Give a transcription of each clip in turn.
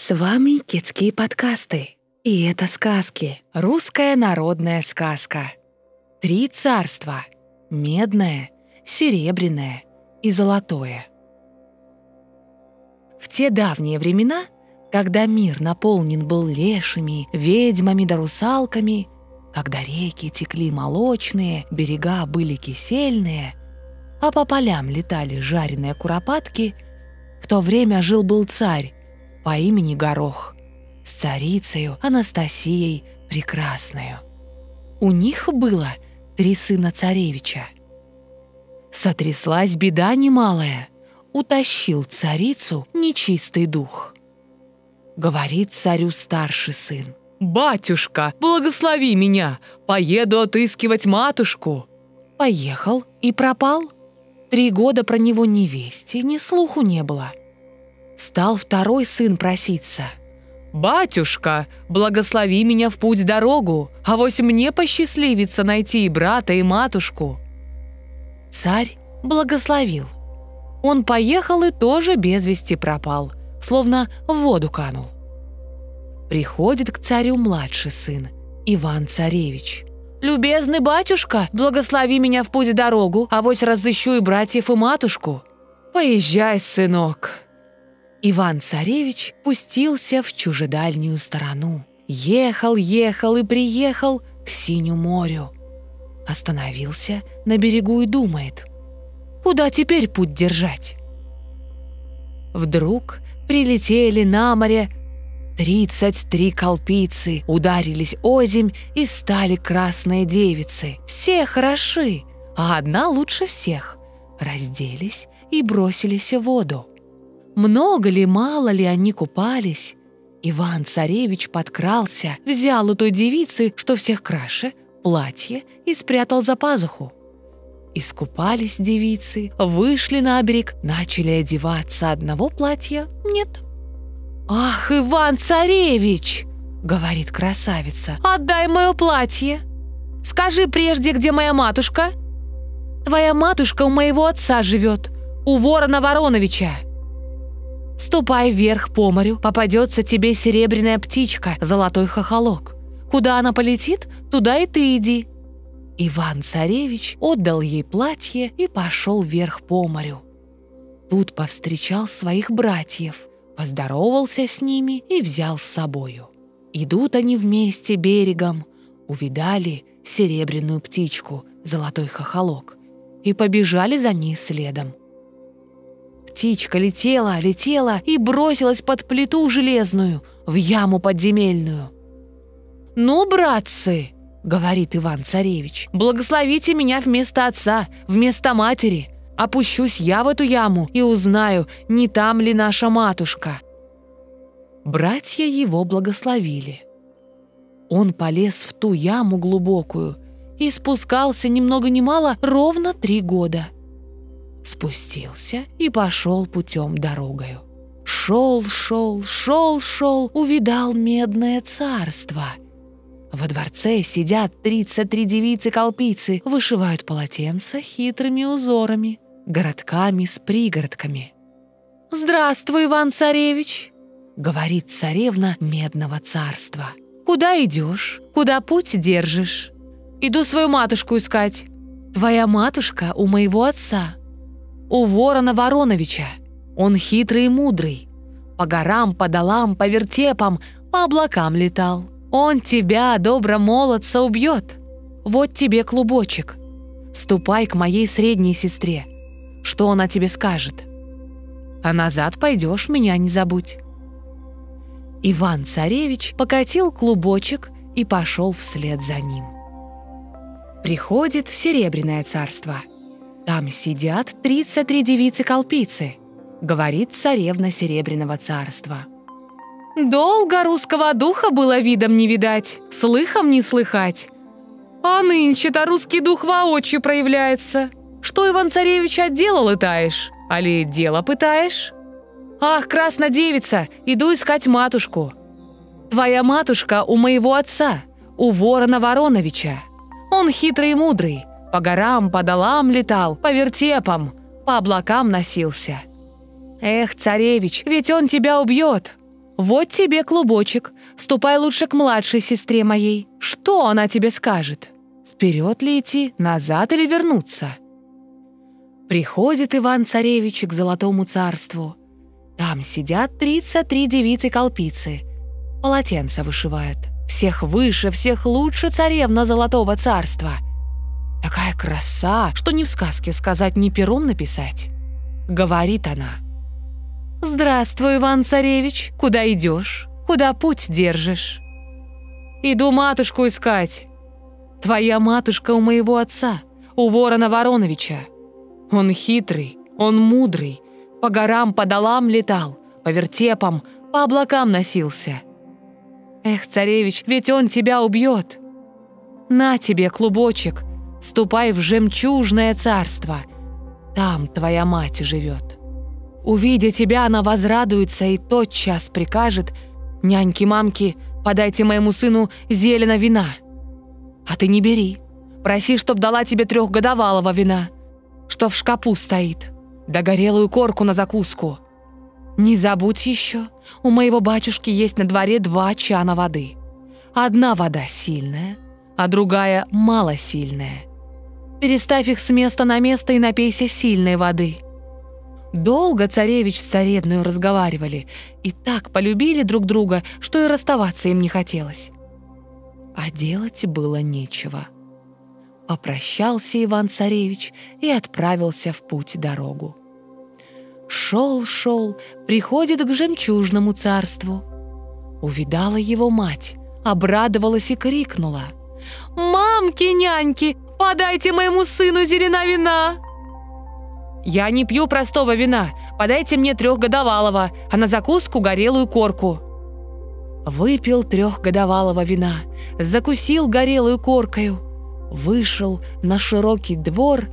С вами Китские подкасты. И это сказки. Русская народная сказка. Три царства. Медное, серебряное и золотое. В те давние времена, когда мир наполнен был лешими, ведьмами да русалками, когда реки текли молочные, берега были кисельные, а по полям летали жареные куропатки, в то время жил-был царь по имени Горох с царицею Анастасией Прекрасною. У них было три сына царевича. Сотряслась беда немалая, утащил царицу нечистый дух. Говорит царю старший сын. «Батюшка, благослови меня, поеду отыскивать матушку». Поехал и пропал. Три года про него ни вести, ни слуху не было. Стал второй сын проситься. «Батюшка, благослови меня в путь-дорогу, а вось мне посчастливится найти и брата, и матушку». Царь благословил. Он поехал и тоже без вести пропал, словно в воду канул. Приходит к царю младший сын, Иван-царевич. «Любезный батюшка, благослови меня в путь-дорогу, а вось разыщу и братьев, и матушку». «Поезжай, сынок», Иван-царевич пустился в чужедальнюю сторону. Ехал, ехал и приехал к Синю морю. Остановился на берегу и думает, куда теперь путь держать? Вдруг прилетели на море Тридцать три колпицы ударились озимь и стали красные девицы. Все хороши, а одна лучше всех. Разделись и бросились в воду. Много ли, мало ли они купались? Иван-царевич подкрался, взял у той девицы, что всех краше, платье и спрятал за пазуху. Искупались девицы, вышли на берег, начали одеваться одного платья нет. «Ах, Иван-царевич!» — говорит красавица. «Отдай мое платье! Скажи прежде, где моя матушка?» «Твоя матушка у моего отца живет, у ворона Вороновича!» Ступай вверх по морю, попадется тебе серебряная птичка, золотой хохолок. Куда она полетит, туда и ты иди». Иван-царевич отдал ей платье и пошел вверх по морю. Тут повстречал своих братьев, поздоровался с ними и взял с собою. Идут они вместе берегом, увидали серебряную птичку, золотой хохолок, и побежали за ней следом. Птичка летела, летела и бросилась под плиту железную, в яму подземельную. «Ну, братцы!» — говорит Иван-царевич. «Благословите меня вместо отца, вместо матери. Опущусь я в эту яму и узнаю, не там ли наша матушка». Братья его благословили. Он полез в ту яму глубокую и спускался ни много ни мало ровно три года — спустился и пошел путем дорогою. Шел, шел, шел, шел, увидал медное царство. Во дворце сидят 33 девицы-колпицы, вышивают полотенца хитрыми узорами, городками с пригородками. «Здравствуй, Иван-царевич!» — говорит царевна медного царства. «Куда идешь? Куда путь держишь?» «Иду свою матушку искать». «Твоя матушка у моего отца у ворона Вороновича. Он хитрый и мудрый. По горам, по долам, по вертепам, по облакам летал. Он тебя, добро молодца, убьет. Вот тебе клубочек. Ступай к моей средней сестре. Что она тебе скажет? А назад пойдешь, меня не забудь». Иван-царевич покатил клубочек и пошел вслед за ним. Приходит в Серебряное царство – там сидят 33 девицы-колпицы, говорит царевна Серебряного царства. Долго русского духа было видом не видать, слыхом не слыхать. А нынче-то русский дух воочию проявляется. Что, Иван-царевич, отдела летаешь? Али дело пытаешь? Ах, красная девица, иду искать матушку. Твоя матушка у моего отца, у ворона Вороновича. Он хитрый и мудрый, по горам, по долам летал, по вертепам, по облакам носился. Эх, царевич, ведь он тебя убьет. Вот тебе клубочек. Ступай лучше к младшей сестре моей. Что она тебе скажет? Вперед ли идти, назад или вернуться?» Приходит Иван-царевич к Золотому царству. Там сидят 33 девицы-колпицы. Полотенца вышивают. Всех выше, всех лучше царевна Золотого царства. Такая краса, что ни в сказке сказать, ни пером написать. Говорит она. «Здравствуй, Иван-царевич. Куда идешь? Куда путь держишь?» «Иду матушку искать». «Твоя матушка у моего отца, у ворона Вороновича. Он хитрый, он мудрый, по горам, по долам летал, по вертепам, по облакам носился. Эх, царевич, ведь он тебя убьет. На тебе клубочек, ступай в жемчужное царство. Там твоя мать живет. Увидя тебя, она возрадуется и тотчас прикажет «Няньки-мамки, подайте моему сыну зелено вина». А ты не бери. Проси, чтоб дала тебе трехгодовалого вина что в шкапу стоит, да горелую корку на закуску. Не забудь еще, у моего батюшки есть на дворе два чана воды. Одна вода сильная, а другая малосильная. Переставь их с места на место и напейся сильной воды. Долго царевич с царевной разговаривали и так полюбили друг друга, что и расставаться им не хотелось. А делать было нечего. Попрощался Иван-царевич и отправился в путь-дорогу. Шел-шел, приходит к жемчужному царству. Увидала его мать, обрадовалась и крикнула. «Мамки, няньки, подайте моему сыну зелена вина!» «Я не пью простого вина, подайте мне трехгодовалого, а на закуску горелую корку». Выпил трехгодовалого вина, закусил горелую коркою – вышел на широкий двор,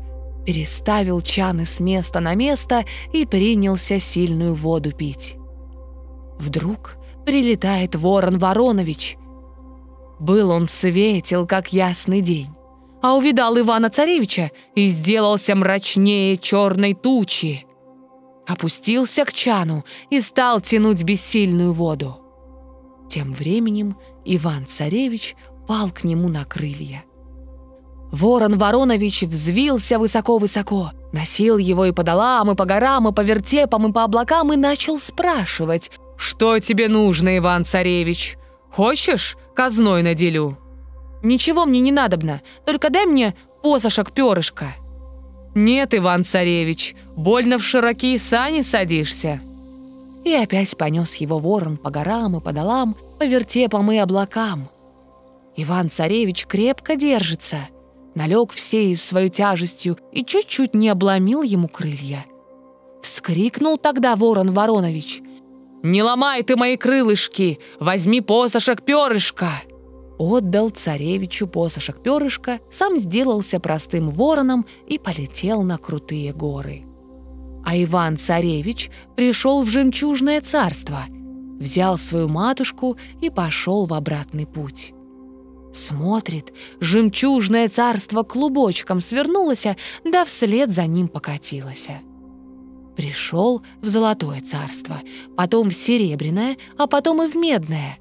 переставил чаны с места на место и принялся сильную воду пить. Вдруг прилетает ворон Воронович. Был он светел, как ясный день, а увидал Ивана-царевича и сделался мрачнее черной тучи. Опустился к чану и стал тянуть бессильную воду. Тем временем Иван-царевич пал к нему на крылья – Ворон Воронович взвился высоко-высоко, носил его и по долам, и по горам, и по вертепам, и по облакам, и начал спрашивать, «Что тебе нужно, Иван-царевич? Хочешь, казной наделю?» «Ничего мне не надобно, только дай мне посошек перышка». «Нет, Иван-царевич, больно в широкие сани садишься». И опять понес его ворон по горам и по долам, по вертепам и облакам. Иван-царевич крепко держится — налег всей свою тяжестью и чуть-чуть не обломил ему крылья. Вскрикнул тогда ворон Воронович. «Не ломай ты мои крылышки! Возьми посошек перышка!» Отдал царевичу посошек перышка, сам сделался простым вороном и полетел на крутые горы. А Иван-царевич пришел в жемчужное царство, взял свою матушку и пошел в обратный путь. Смотрит, жемчужное царство клубочком свернулось, да вслед за ним покатилось. Пришел в золотое царство, потом в серебряное, а потом и в медное.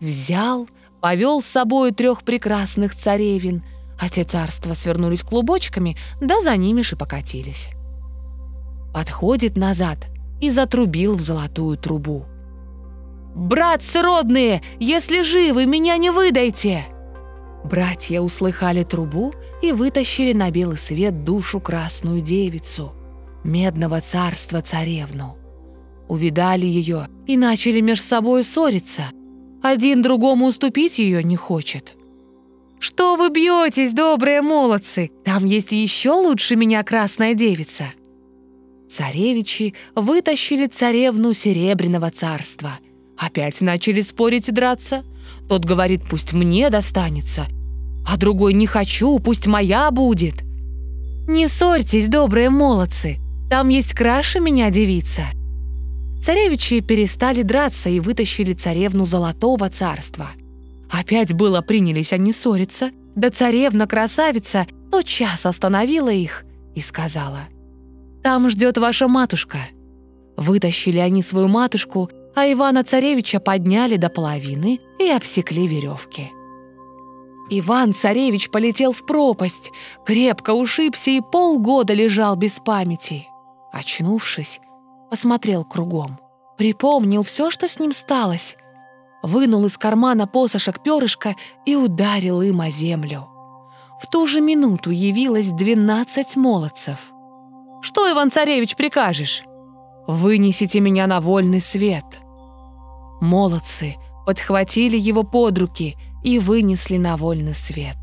Взял, повел с собой трех прекрасных царевин, а те царства свернулись клубочками, да за ними же покатились. Подходит назад и затрубил в золотую трубу. «Братцы родные, если живы, меня не выдайте!» Братья услыхали трубу и вытащили на белый свет душу красную девицу, медного царства царевну. Увидали ее и начали меж собой ссориться. Один другому уступить ее не хочет. «Что вы бьетесь, добрые молодцы? Там есть еще лучше меня красная девица!» Царевичи вытащили царевну Серебряного царства. Опять начали спорить и драться. Тот говорит, пусть мне достанется, а другой «не хочу, пусть моя будет». «Не ссорьтесь, добрые молодцы, там есть краше меня девица». Царевичи перестали драться и вытащили царевну Золотого царства. Опять было принялись они ссориться, да царевна-красавица тотчас остановила их и сказала, «Там ждет ваша матушка». Вытащили они свою матушку, а Ивана-царевича подняли до половины и обсекли веревки. Иван-царевич полетел в пропасть, крепко ушибся и полгода лежал без памяти. Очнувшись, посмотрел кругом. Припомнил все, что с ним сталось. Вынул из кармана посошек перышко и ударил им о землю. В ту же минуту явилось двенадцать молодцев. «Что, Иван-царевич, прикажешь?» «Вынесите меня на вольный свет». Молодцы подхватили его под руки и вынесли на вольный свет.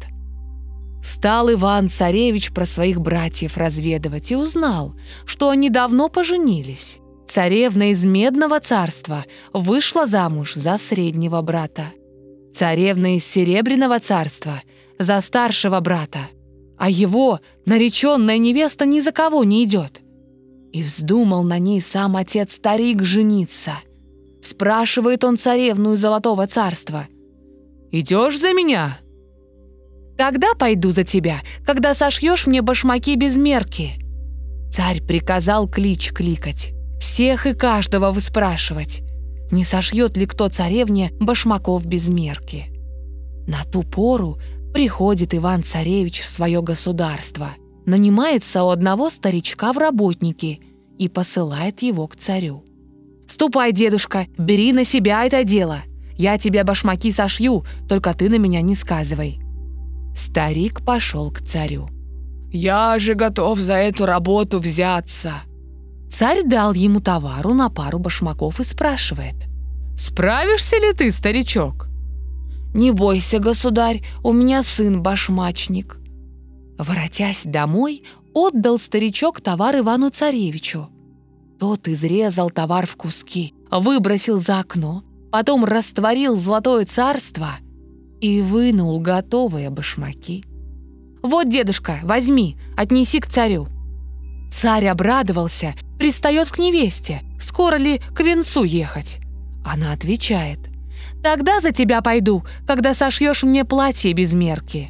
Стал Иван-царевич про своих братьев разведывать и узнал, что они давно поженились. Царевна из Медного царства вышла замуж за среднего брата. Царевна из Серебряного царства – за старшего брата, а его нареченная невеста ни за кого не идет. И вздумал на ней сам отец-старик жениться. Спрашивает он царевну из Золотого царства. «Идешь за меня?» «Тогда пойду за тебя, когда сошьешь мне башмаки без мерки». Царь приказал клич кликать, всех и каждого выспрашивать, не сошьет ли кто царевне башмаков без мерки. На ту пору Приходит Иван-царевич в свое государство, нанимается у одного старичка в работники и посылает его к царю. «Ступай, дедушка, бери на себя это дело. Я тебе башмаки сошью, только ты на меня не сказывай». Старик пошел к царю. «Я же готов за эту работу взяться». Царь дал ему товару на пару башмаков и спрашивает. «Справишься ли ты, старичок?» «Не бойся, государь, у меня сын башмачник». Воротясь домой, отдал старичок товар Ивану-царевичу. Тот изрезал товар в куски, выбросил за окно, потом растворил золотое царство и вынул готовые башмаки. «Вот, дедушка, возьми, отнеси к царю». Царь обрадовался, пристает к невесте, скоро ли к венцу ехать. Она отвечает – Тогда за тебя пойду, когда сошьешь мне платье без мерки».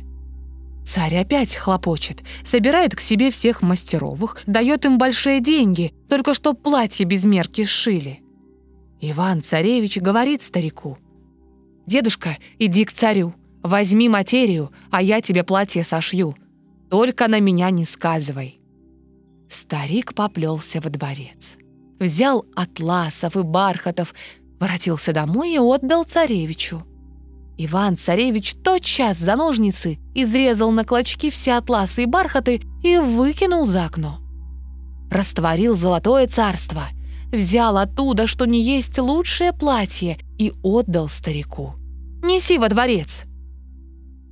Царь опять хлопочет, собирает к себе всех мастеровых, дает им большие деньги, только что платье без мерки сшили. Иван-царевич говорит старику, «Дедушка, иди к царю, возьми материю, а я тебе платье сошью. Только на меня не сказывай». Старик поплелся во дворец. Взял атласов и бархатов, воротился домой и отдал царевичу. Иван-царевич тотчас за ножницы изрезал на клочки все атласы и бархаты и выкинул за окно. Растворил золотое царство, взял оттуда, что не есть лучшее платье, и отдал старику. «Неси во дворец!»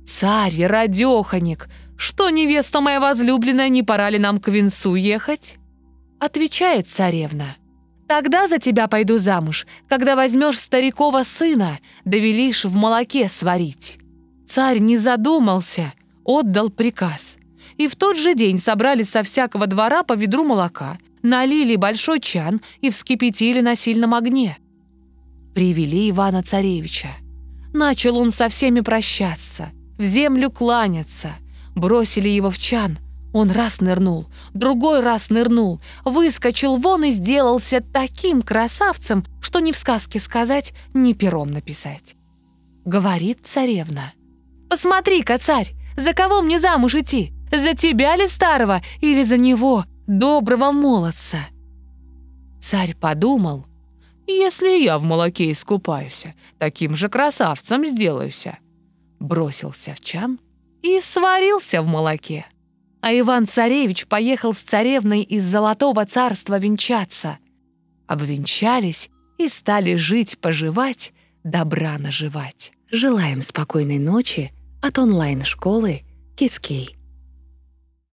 «Царь, радеханик, что невеста моя возлюбленная, не пора ли нам к венцу ехать?» Отвечает царевна – Тогда за тебя пойду замуж, когда возьмешь старикова сына, да велишь в молоке сварить». Царь не задумался, отдал приказ. И в тот же день собрали со всякого двора по ведру молока, налили большой чан и вскипятили на сильном огне. Привели Ивана-царевича. Начал он со всеми прощаться, в землю кланяться. Бросили его в чан — он раз нырнул, другой раз нырнул, выскочил вон и сделался таким красавцем, что ни в сказке сказать, ни пером написать. Говорит царевна. «Посмотри-ка, царь, за кого мне замуж идти? За тебя ли старого или за него, доброго молодца?» Царь подумал, «Если я в молоке искупаюсь, таким же красавцем сделаюся». Бросился в чан и сварился в молоке а Иван-царевич поехал с царевной из Золотого царства венчаться. Обвенчались и стали жить-поживать, добра наживать. Желаем спокойной ночи от онлайн-школы Кискей.